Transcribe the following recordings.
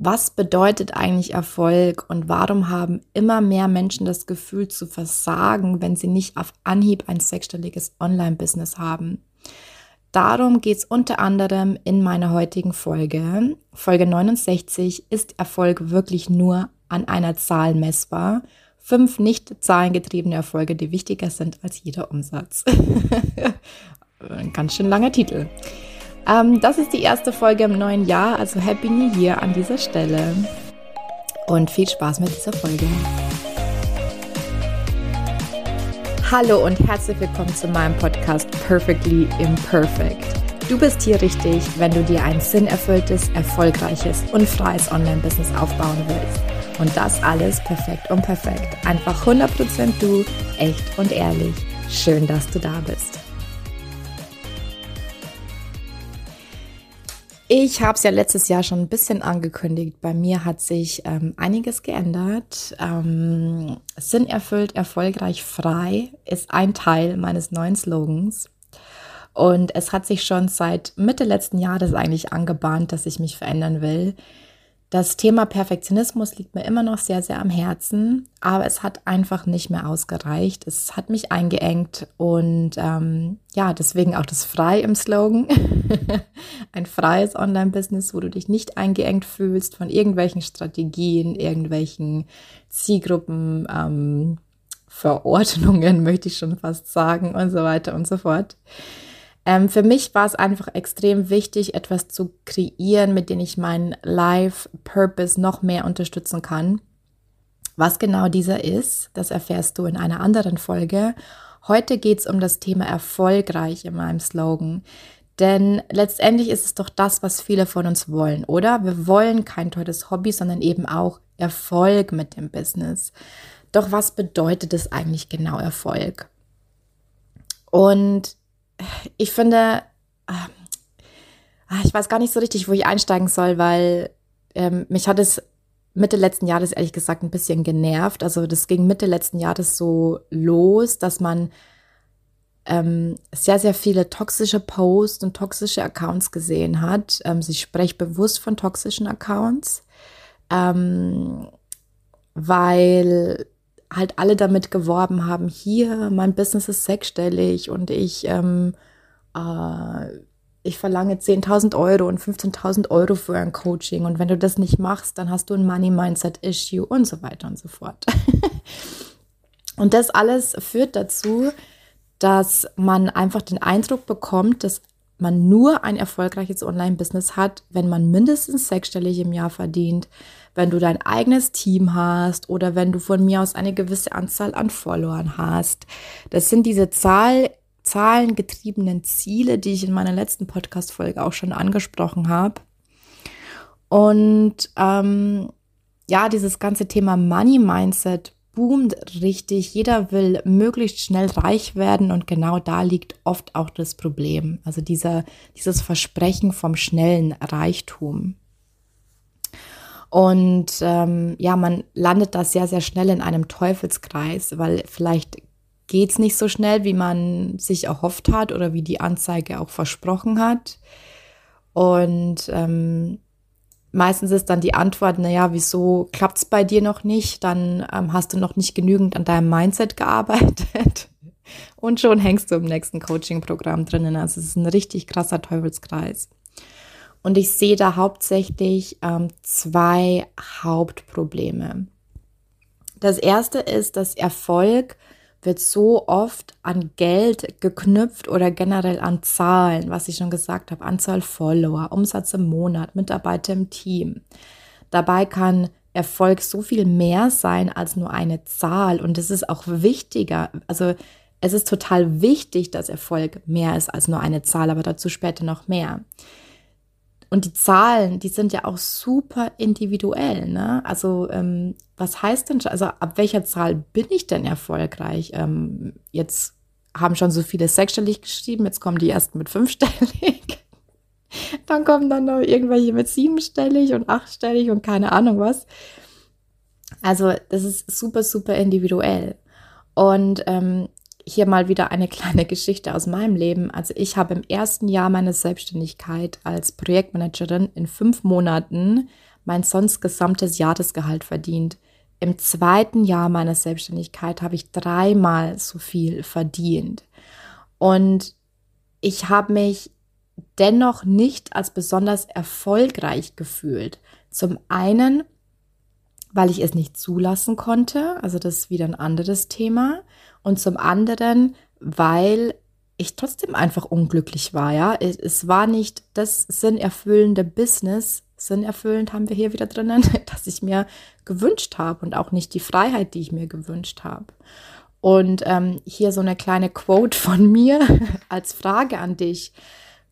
Was bedeutet eigentlich Erfolg und warum haben immer mehr Menschen das Gefühl zu versagen, wenn sie nicht auf Anhieb ein sechsstelliges Online-Business haben? Darum geht es unter anderem in meiner heutigen Folge. Folge 69 ist Erfolg wirklich nur an einer Zahl messbar. Fünf nicht zahlengetriebene Erfolge, die wichtiger sind als jeder Umsatz. Ein ganz schön langer Titel. Ähm, das ist die erste Folge im neuen Jahr, also Happy New Year an dieser Stelle. Und viel Spaß mit dieser Folge. Hallo und herzlich willkommen zu meinem Podcast Perfectly Imperfect. Du bist hier richtig, wenn du dir ein sinnerfülltes, erfolgreiches und freies Online-Business aufbauen willst. Und das alles perfekt und perfekt. Einfach 100% du, echt und ehrlich. Schön, dass du da bist. Ich habe es ja letztes Jahr schon ein bisschen angekündigt. Bei mir hat sich ähm, einiges geändert. Ähm, Sinn erfüllt, erfolgreich, frei ist ein Teil meines neuen Slogans. Und es hat sich schon seit Mitte letzten Jahres eigentlich angebahnt, dass ich mich verändern will. Das Thema Perfektionismus liegt mir immer noch sehr, sehr am Herzen, aber es hat einfach nicht mehr ausgereicht. Es hat mich eingeengt und ähm, ja, deswegen auch das Frei im Slogan. Ein freies Online-Business, wo du dich nicht eingeengt fühlst von irgendwelchen Strategien, irgendwelchen Zielgruppen, ähm, Verordnungen, möchte ich schon fast sagen und so weiter und so fort. Ähm, für mich war es einfach extrem wichtig, etwas zu kreieren, mit dem ich meinen Life-Purpose noch mehr unterstützen kann. Was genau dieser ist, das erfährst du in einer anderen Folge. Heute geht es um das Thema erfolgreich in meinem Slogan. Denn letztendlich ist es doch das, was viele von uns wollen, oder? Wir wollen kein teures Hobby, sondern eben auch Erfolg mit dem Business. Doch was bedeutet es eigentlich genau Erfolg? Und ich finde, ah, ich weiß gar nicht so richtig, wo ich einsteigen soll, weil ähm, mich hat es Mitte letzten Jahres ehrlich gesagt ein bisschen genervt. Also das ging Mitte letzten Jahres so los, dass man ähm, sehr, sehr viele toxische Posts und toxische Accounts gesehen hat. Ähm, ich spreche bewusst von toxischen Accounts, ähm, weil halt alle damit geworben haben, hier, mein Business ist sechsstellig und ich, ähm, äh, ich verlange 10.000 Euro und 15.000 Euro für ein Coaching und wenn du das nicht machst, dann hast du ein Money-Mindset-Issue und so weiter und so fort. und das alles führt dazu, dass man einfach den Eindruck bekommt, dass man nur ein erfolgreiches Online-Business hat, wenn man mindestens sechsstellig im Jahr verdient, wenn du dein eigenes Team hast oder wenn du von mir aus eine gewisse Anzahl an Followern hast. Das sind diese Zahl, zahlengetriebenen Ziele, die ich in meiner letzten Podcast-Folge auch schon angesprochen habe. Und ähm, ja, dieses ganze Thema Money Mindset boomt richtig. Jeder will möglichst schnell reich werden und genau da liegt oft auch das Problem. Also dieser, dieses Versprechen vom schnellen Reichtum. Und ähm, ja, man landet da sehr, sehr schnell in einem Teufelskreis, weil vielleicht geht es nicht so schnell, wie man sich erhofft hat oder wie die Anzeige auch versprochen hat. Und ähm, meistens ist dann die Antwort, naja, wieso klappt es bei dir noch nicht? Dann ähm, hast du noch nicht genügend an deinem Mindset gearbeitet. Und schon hängst du im nächsten Coaching-Programm drinnen. Also es ist ein richtig krasser Teufelskreis. Und ich sehe da hauptsächlich ähm, zwei Hauptprobleme. Das erste ist, dass Erfolg wird so oft an Geld geknüpft oder generell an Zahlen, was ich schon gesagt habe, Anzahl Follower, Umsatz im Monat, Mitarbeiter im Team. Dabei kann Erfolg so viel mehr sein als nur eine Zahl und es ist auch wichtiger, also es ist total wichtig, dass Erfolg mehr ist als nur eine Zahl, aber dazu später noch mehr. Und die Zahlen, die sind ja auch super individuell. Ne? Also ähm, was heißt denn, also ab welcher Zahl bin ich denn erfolgreich? Ähm, jetzt haben schon so viele sechsstellig geschrieben, jetzt kommen die ersten mit fünfstellig. dann kommen dann noch irgendwelche mit siebenstellig und achtstellig und keine Ahnung was. Also das ist super, super individuell. Und ähm, hier mal wieder eine kleine Geschichte aus meinem Leben. Also ich habe im ersten Jahr meiner Selbstständigkeit als Projektmanagerin in fünf Monaten mein sonst gesamtes Jahresgehalt verdient. Im zweiten Jahr meiner Selbstständigkeit habe ich dreimal so viel verdient. Und ich habe mich dennoch nicht als besonders erfolgreich gefühlt. Zum einen, weil ich es nicht zulassen konnte, also das ist wieder ein anderes Thema. Und zum anderen, weil ich trotzdem einfach unglücklich war, ja. Es war nicht das sinnerfüllende Business, sinnerfüllend haben wir hier wieder drinnen, das ich mir gewünscht habe und auch nicht die Freiheit, die ich mir gewünscht habe. Und ähm, hier so eine kleine Quote von mir als Frage an dich.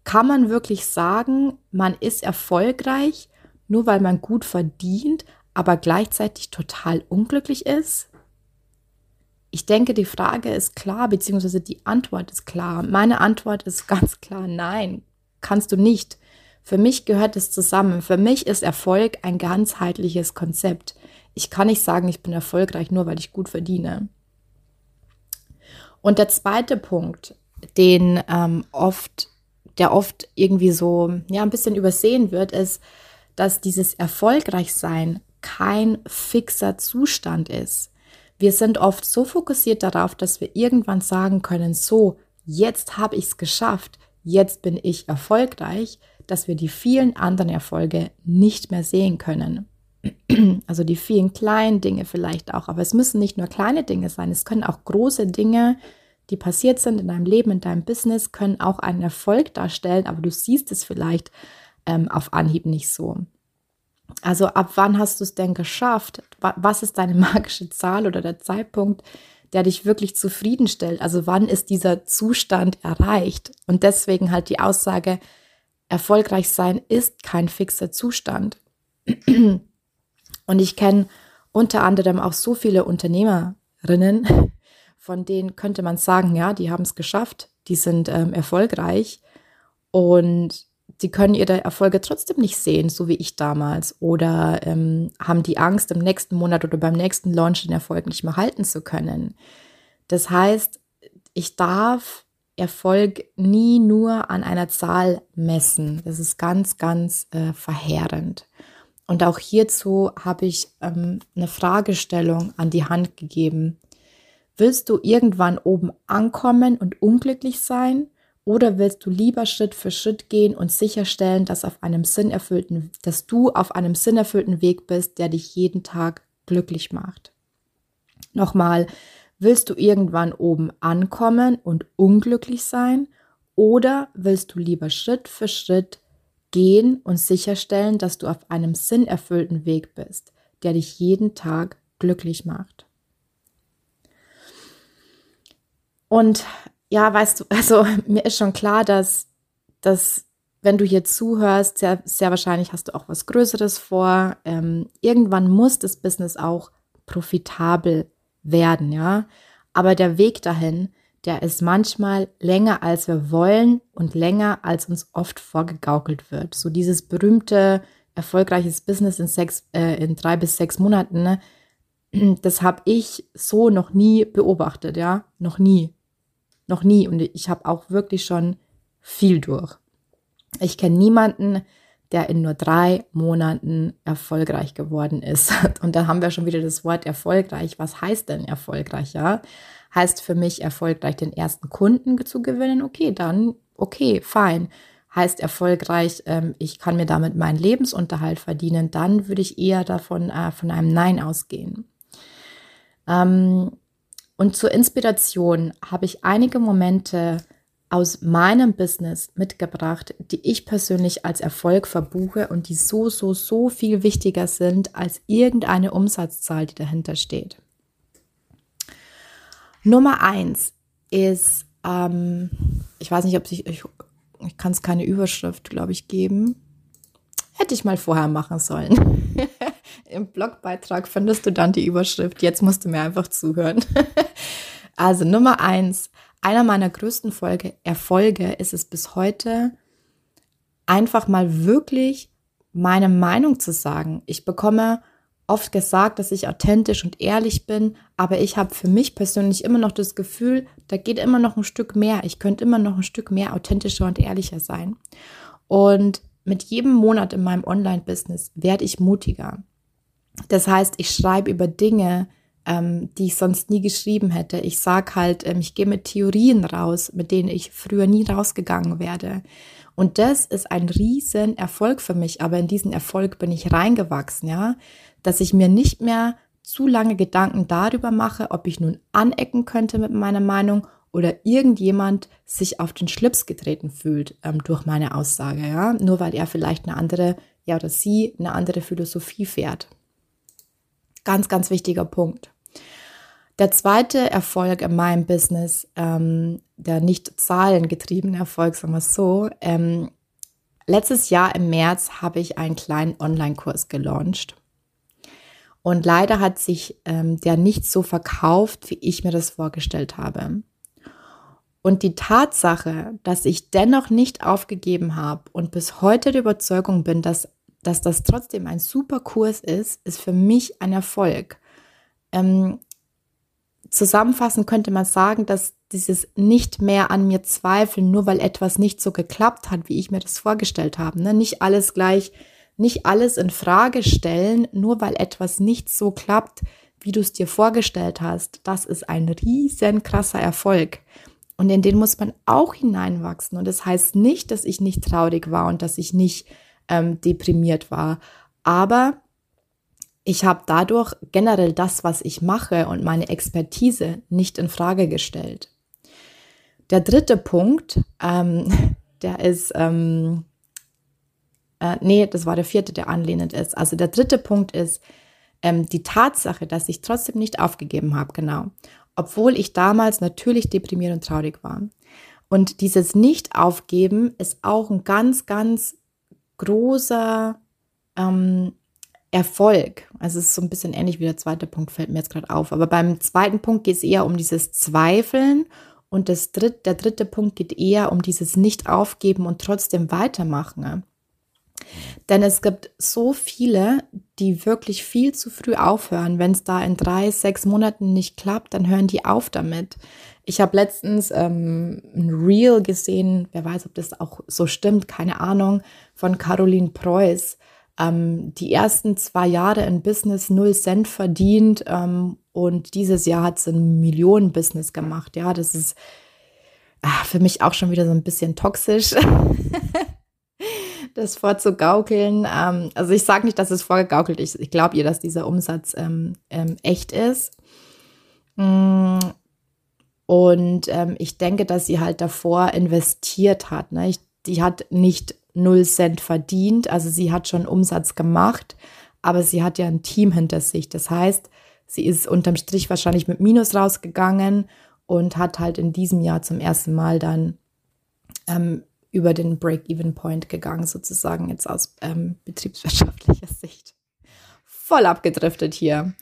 Kann man wirklich sagen, man ist erfolgreich, nur weil man gut verdient, aber gleichzeitig total unglücklich ist? Ich denke, die Frage ist klar, beziehungsweise die Antwort ist klar. Meine Antwort ist ganz klar, nein, kannst du nicht. Für mich gehört es zusammen. Für mich ist Erfolg ein ganzheitliches Konzept. Ich kann nicht sagen, ich bin erfolgreich, nur weil ich gut verdiene. Und der zweite Punkt, den ähm, oft der oft irgendwie so, ja, ein bisschen übersehen wird, ist, dass dieses Erfolgreichsein kein fixer Zustand ist. Wir sind oft so fokussiert darauf, dass wir irgendwann sagen können, so, jetzt habe ich es geschafft, jetzt bin ich erfolgreich, dass wir die vielen anderen Erfolge nicht mehr sehen können. Also die vielen kleinen Dinge vielleicht auch, aber es müssen nicht nur kleine Dinge sein, es können auch große Dinge die passiert sind in deinem Leben, in deinem Business, können auch einen Erfolg darstellen, aber du siehst es vielleicht ähm, auf Anhieb nicht so. Also ab wann hast du es denn geschafft? Was ist deine magische Zahl oder der Zeitpunkt, der dich wirklich zufriedenstellt? Also wann ist dieser Zustand erreicht? Und deswegen halt die Aussage, erfolgreich sein ist kein fixer Zustand. Und ich kenne unter anderem auch so viele Unternehmerinnen, von denen könnte man sagen, ja, die haben es geschafft, die sind ähm, erfolgreich und die können ihre Erfolge trotzdem nicht sehen, so wie ich damals, oder ähm, haben die Angst, im nächsten Monat oder beim nächsten Launch den Erfolg nicht mehr halten zu können. Das heißt, ich darf Erfolg nie nur an einer Zahl messen. Das ist ganz, ganz äh, verheerend. Und auch hierzu habe ich ähm, eine Fragestellung an die Hand gegeben. Willst du irgendwann oben ankommen und unglücklich sein? Oder willst du lieber Schritt für Schritt gehen und sicherstellen, dass, auf einem sinnerfüllten, dass du auf einem sinnerfüllten Weg bist, der dich jeden Tag glücklich macht? Nochmal, willst du irgendwann oben ankommen und unglücklich sein? Oder willst du lieber Schritt für Schritt gehen und sicherstellen, dass du auf einem sinnerfüllten Weg bist, der dich jeden Tag glücklich macht? Und ja, weißt du, also mir ist schon klar, dass, dass wenn du hier zuhörst, sehr, sehr wahrscheinlich hast du auch was Größeres vor. Ähm, irgendwann muss das Business auch profitabel werden, ja. Aber der Weg dahin, der ist manchmal länger, als wir wollen und länger, als uns oft vorgegaukelt wird. So dieses berühmte erfolgreiches Business in, sechs, äh, in drei bis sechs Monaten, ne? das habe ich so noch nie beobachtet, ja, noch nie. Noch nie. Und ich habe auch wirklich schon viel durch. Ich kenne niemanden, der in nur drei Monaten erfolgreich geworden ist. Und da haben wir schon wieder das Wort erfolgreich. Was heißt denn erfolgreich? Ja, heißt für mich erfolgreich den ersten Kunden zu gewinnen. Okay, dann okay, fein. Heißt erfolgreich, ähm, ich kann mir damit meinen Lebensunterhalt verdienen. Dann würde ich eher davon äh, von einem Nein ausgehen. Ähm, und zur Inspiration habe ich einige Momente aus meinem Business mitgebracht, die ich persönlich als Erfolg verbuche und die so, so, so viel wichtiger sind als irgendeine Umsatzzahl, die dahinter steht. Nummer eins ist, ähm, ich weiß nicht, ob ich, ich, ich kann es keine Überschrift, glaube ich, geben. Hätte ich mal vorher machen sollen. Im Blogbeitrag findest du dann die Überschrift. Jetzt musst du mir einfach zuhören. also Nummer eins. Einer meiner größten Folge, Erfolge ist es bis heute, einfach mal wirklich meine Meinung zu sagen. Ich bekomme oft gesagt, dass ich authentisch und ehrlich bin, aber ich habe für mich persönlich immer noch das Gefühl, da geht immer noch ein Stück mehr. Ich könnte immer noch ein Stück mehr authentischer und ehrlicher sein. Und mit jedem Monat in meinem Online-Business werde ich mutiger. Das heißt, ich schreibe über Dinge, ähm, die ich sonst nie geschrieben hätte. Ich sage halt, ähm, ich gehe mit Theorien raus, mit denen ich früher nie rausgegangen werde. Und das ist ein riesen Erfolg für mich, aber in diesen Erfolg bin ich reingewachsen, ja, dass ich mir nicht mehr zu lange Gedanken darüber mache, ob ich nun anecken könnte mit meiner Meinung oder irgendjemand sich auf den Schlips getreten fühlt ähm, durch meine Aussage, ja, nur weil er vielleicht eine andere, ja oder sie eine andere Philosophie fährt. Ganz, ganz wichtiger Punkt. Der zweite Erfolg in meinem Business, ähm, der nicht zahlengetriebene Erfolg, sagen wir es so, ähm, letztes Jahr im März habe ich einen kleinen Online-Kurs gelauncht. Und leider hat sich ähm, der nicht so verkauft, wie ich mir das vorgestellt habe. Und die Tatsache, dass ich dennoch nicht aufgegeben habe und bis heute der Überzeugung bin, dass, dass das trotzdem ein super Kurs ist, ist für mich ein Erfolg. Ähm, zusammenfassend könnte man sagen, dass dieses nicht mehr an mir zweifeln, nur weil etwas nicht so geklappt hat, wie ich mir das vorgestellt habe. Ne? Nicht alles gleich, nicht alles in Frage stellen, nur weil etwas nicht so klappt, wie du es dir vorgestellt hast. Das ist ein riesen krasser Erfolg. Und in den muss man auch hineinwachsen. Und das heißt nicht, dass ich nicht traurig war und dass ich nicht ähm, deprimiert war. Aber ich habe dadurch generell das, was ich mache und meine Expertise nicht in Frage gestellt. Der dritte Punkt, ähm, der ist, ähm, äh, nee, das war der vierte, der anlehnend ist. Also der dritte Punkt ist ähm, die Tatsache, dass ich trotzdem nicht aufgegeben habe, genau. Obwohl ich damals natürlich deprimiert und traurig war. Und dieses Nicht-Aufgeben ist auch ein ganz, ganz großer ähm, Erfolg. Also es ist so ein bisschen ähnlich wie der zweite Punkt, fällt mir jetzt gerade auf. Aber beim zweiten Punkt geht es eher um dieses Zweifeln und das dritt, der dritte Punkt geht eher um dieses Nicht-Aufgeben und trotzdem weitermachen. Denn es gibt so viele, die wirklich viel zu früh aufhören. Wenn es da in drei, sechs Monaten nicht klappt, dann hören die auf damit. Ich habe letztens ähm, ein Reel gesehen, wer weiß, ob das auch so stimmt, keine Ahnung, von Caroline Preuß ähm, die ersten zwei Jahre in Business null Cent verdient ähm, und dieses Jahr hat sie ein Millionen-Business gemacht. Ja, das ist ach, für mich auch schon wieder so ein bisschen toxisch. das vorzugaukeln. Ähm, also ich sage nicht, dass es vorgegaukelt ist. Ich glaube ihr, dass dieser Umsatz ähm, ähm, echt ist. Und ähm, ich denke, dass sie halt davor investiert hat. Ne? Ich, die hat nicht null Cent verdient. Also sie hat schon Umsatz gemacht, aber sie hat ja ein Team hinter sich. Das heißt, sie ist unterm Strich wahrscheinlich mit Minus rausgegangen und hat halt in diesem Jahr zum ersten Mal dann ähm, über den Break-Even-Point gegangen, sozusagen jetzt aus ähm, betriebswirtschaftlicher Sicht. Voll abgedriftet hier.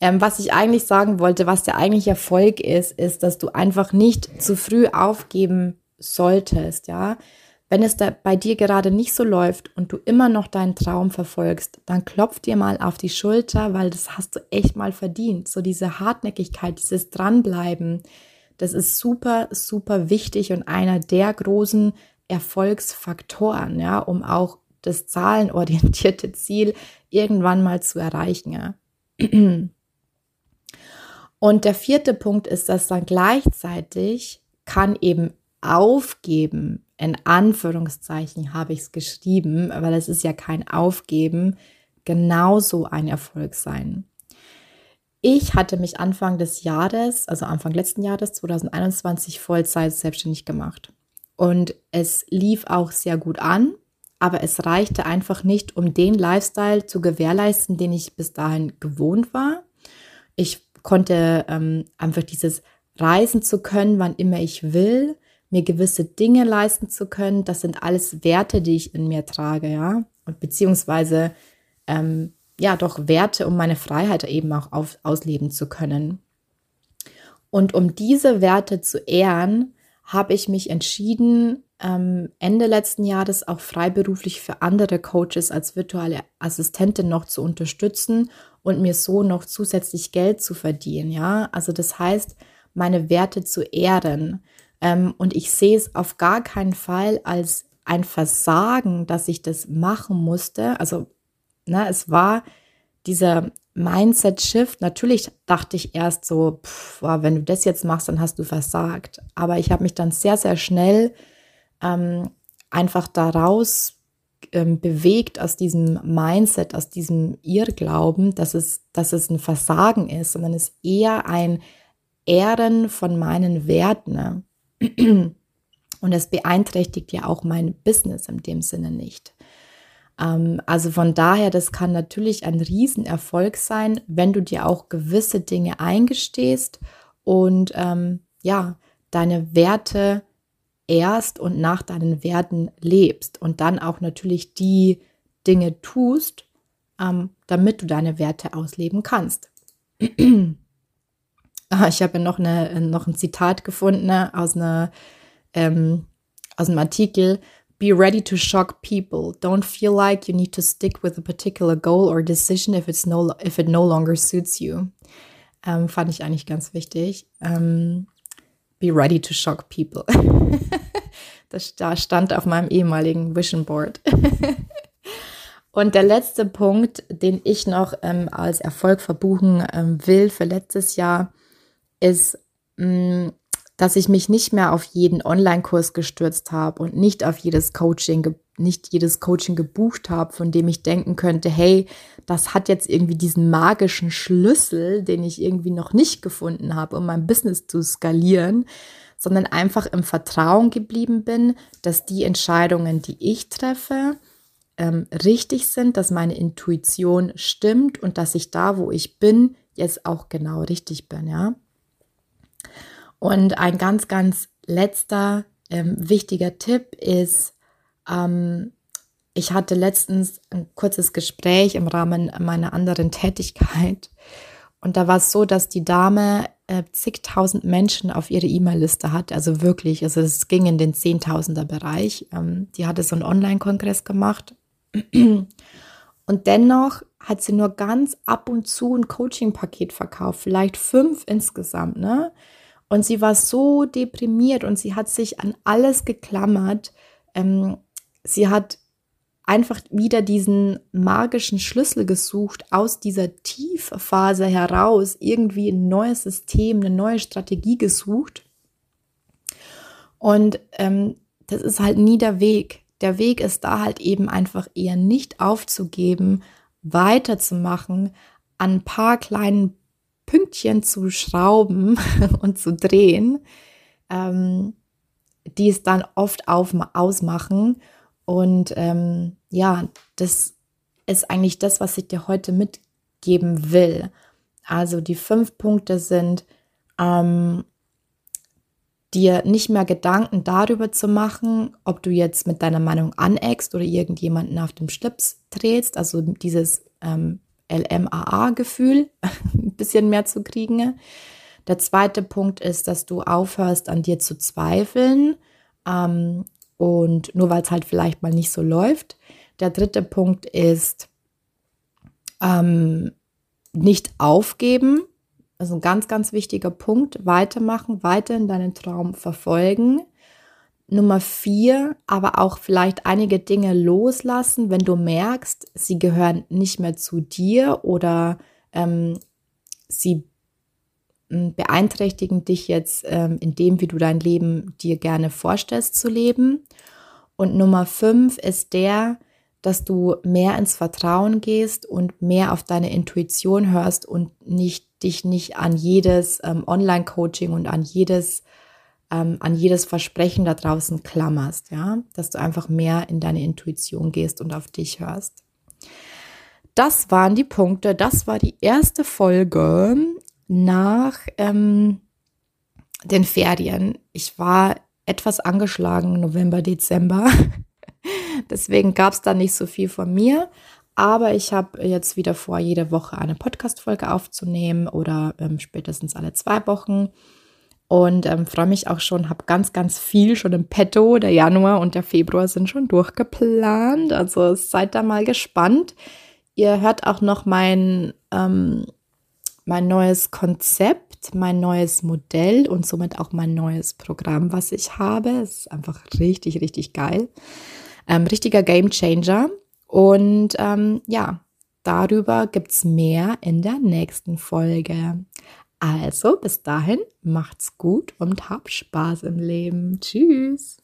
Ähm, was ich eigentlich sagen wollte, was der eigentliche Erfolg ist, ist, dass du einfach nicht zu früh aufgeben solltest, ja. Wenn es bei dir gerade nicht so läuft und du immer noch deinen Traum verfolgst, dann klopf dir mal auf die Schulter, weil das hast du echt mal verdient. So diese Hartnäckigkeit, dieses Dranbleiben, das ist super, super wichtig und einer der großen Erfolgsfaktoren, ja, um auch das zahlenorientierte Ziel irgendwann mal zu erreichen. Ja. Und der vierte Punkt ist, dass dann gleichzeitig kann eben aufgeben in Anführungszeichen habe ich es geschrieben, weil es ist ja kein Aufgeben, genauso ein Erfolg sein. Ich hatte mich Anfang des Jahres, also Anfang letzten Jahres 2021 Vollzeit selbstständig gemacht. Und es lief auch sehr gut an, aber es reichte einfach nicht, um den Lifestyle zu gewährleisten, den ich bis dahin gewohnt war. Ich konnte ähm, einfach dieses Reisen zu können, wann immer ich will, mir gewisse Dinge leisten zu können, das sind alles Werte, die ich in mir trage, ja, und beziehungsweise ähm, ja doch Werte, um meine Freiheit eben auch auf, ausleben zu können. Und um diese Werte zu ehren, habe ich mich entschieden, ähm, Ende letzten Jahres auch freiberuflich für andere Coaches als virtuelle Assistentin noch zu unterstützen und mir so noch zusätzlich Geld zu verdienen. Ja, also das heißt, meine Werte zu ehren. Ähm, und ich sehe es auf gar keinen Fall als ein Versagen, dass ich das machen musste. Also, ne, es war dieser Mindset-Shift. Natürlich dachte ich erst so, pff, wenn du das jetzt machst, dann hast du versagt. Aber ich habe mich dann sehr, sehr schnell ähm, einfach daraus ähm, bewegt aus diesem Mindset, aus diesem Irrglauben, dass es, dass es ein Versagen ist, sondern es eher ein Ehren von meinen Werten. Ne? Und es beeinträchtigt ja auch mein Business in dem Sinne nicht. Ähm, also von daher, das kann natürlich ein Riesenerfolg sein, wenn du dir auch gewisse Dinge eingestehst und ähm, ja, deine Werte erst und nach deinen Werten lebst und dann auch natürlich die Dinge tust, ähm, damit du deine Werte ausleben kannst. Ah, ich habe noch, noch ein Zitat gefunden ne, aus, einer, ähm, aus einem Artikel. Be ready to shock people. Don't feel like you need to stick with a particular goal or decision if, it's no, if it no longer suits you. Ähm, fand ich eigentlich ganz wichtig. Ähm, be ready to shock people. das da stand auf meinem ehemaligen Vision Board. Und der letzte Punkt, den ich noch ähm, als Erfolg verbuchen ähm, will für letztes Jahr, ist, mh, mm, dass ich mich nicht mehr auf jeden Online-Kurs gestürzt habe und nicht auf jedes Coaching, nicht jedes Coaching gebucht habe, von dem ich denken könnte, hey, das hat jetzt irgendwie diesen magischen Schlüssel, den ich irgendwie noch nicht gefunden habe, um mein Business zu skalieren, sondern einfach im Vertrauen geblieben bin, dass die Entscheidungen, die ich treffe, ähm, richtig sind, dass meine Intuition stimmt und dass ich da, wo ich bin, jetzt auch genau richtig bin, ja. Und ein ganz, ganz letzter ähm, wichtiger Tipp ist, ähm, ich hatte letztens ein kurzes Gespräch im Rahmen meiner anderen Tätigkeit und da war es so, dass die Dame äh, zigtausend Menschen auf ihre E-Mail-Liste hat, also wirklich, also es ging in den Zehntausender Bereich. Ähm, die hatte so einen Online-Kongress gemacht und dennoch hat sie nur ganz ab und zu ein Coaching-Paket verkauft, vielleicht fünf insgesamt, ne? Und sie war so deprimiert und sie hat sich an alles geklammert. Ähm, sie hat einfach wieder diesen magischen Schlüssel gesucht, aus dieser Tiefphase heraus irgendwie ein neues System, eine neue Strategie gesucht. Und ähm, das ist halt nie der Weg. Der Weg ist da halt eben einfach eher nicht aufzugeben, weiterzumachen, an ein paar kleinen Pünktchen zu schrauben und zu drehen, ähm, die es dann oft auf, ausmachen. Und ähm, ja, das ist eigentlich das, was ich dir heute mitgeben will. Also die fünf Punkte sind, ähm, dir nicht mehr Gedanken darüber zu machen, ob du jetzt mit deiner Meinung aneckst oder irgendjemanden auf dem Schlips drehst, also dieses ähm, LMAA-Gefühl ein bisschen mehr zu kriegen. Der zweite Punkt ist, dass du aufhörst, an dir zu zweifeln ähm, und nur weil es halt vielleicht mal nicht so läuft. Der dritte Punkt ist, ähm, nicht aufgeben. Also ein ganz, ganz wichtiger Punkt. Weitermachen, weiter in deinen Traum verfolgen. Nummer vier, aber auch vielleicht einige Dinge loslassen, wenn du merkst, sie gehören nicht mehr zu dir oder ähm, sie hm, beeinträchtigen dich jetzt ähm, in dem, wie du dein Leben dir gerne vorstellst zu leben. Und Nummer fünf ist der, dass du mehr ins Vertrauen gehst und mehr auf deine Intuition hörst und nicht dich nicht an jedes ähm, Online-Coaching und an jedes ähm, an jedes Versprechen da draußen klammerst, ja, dass du einfach mehr in deine Intuition gehst und auf dich hörst. Das waren die Punkte. Das war die erste Folge nach ähm, den Ferien. Ich war etwas angeschlagen November, Dezember. Deswegen gab es da nicht so viel von mir. Aber ich habe jetzt wieder vor, jede Woche eine Podcast-Folge aufzunehmen oder ähm, spätestens alle zwei Wochen. Und ähm, freue mich auch schon, habe ganz, ganz viel schon im Petto. Der Januar und der Februar sind schon durchgeplant. Also seid da mal gespannt. Ihr hört auch noch mein, ähm, mein neues Konzept, mein neues Modell und somit auch mein neues Programm, was ich habe. Es ist einfach richtig, richtig geil. Ähm, richtiger Game Changer. Und ähm, ja, darüber gibt es mehr in der nächsten Folge. Also bis dahin, macht's gut und hab Spaß im Leben. Tschüss.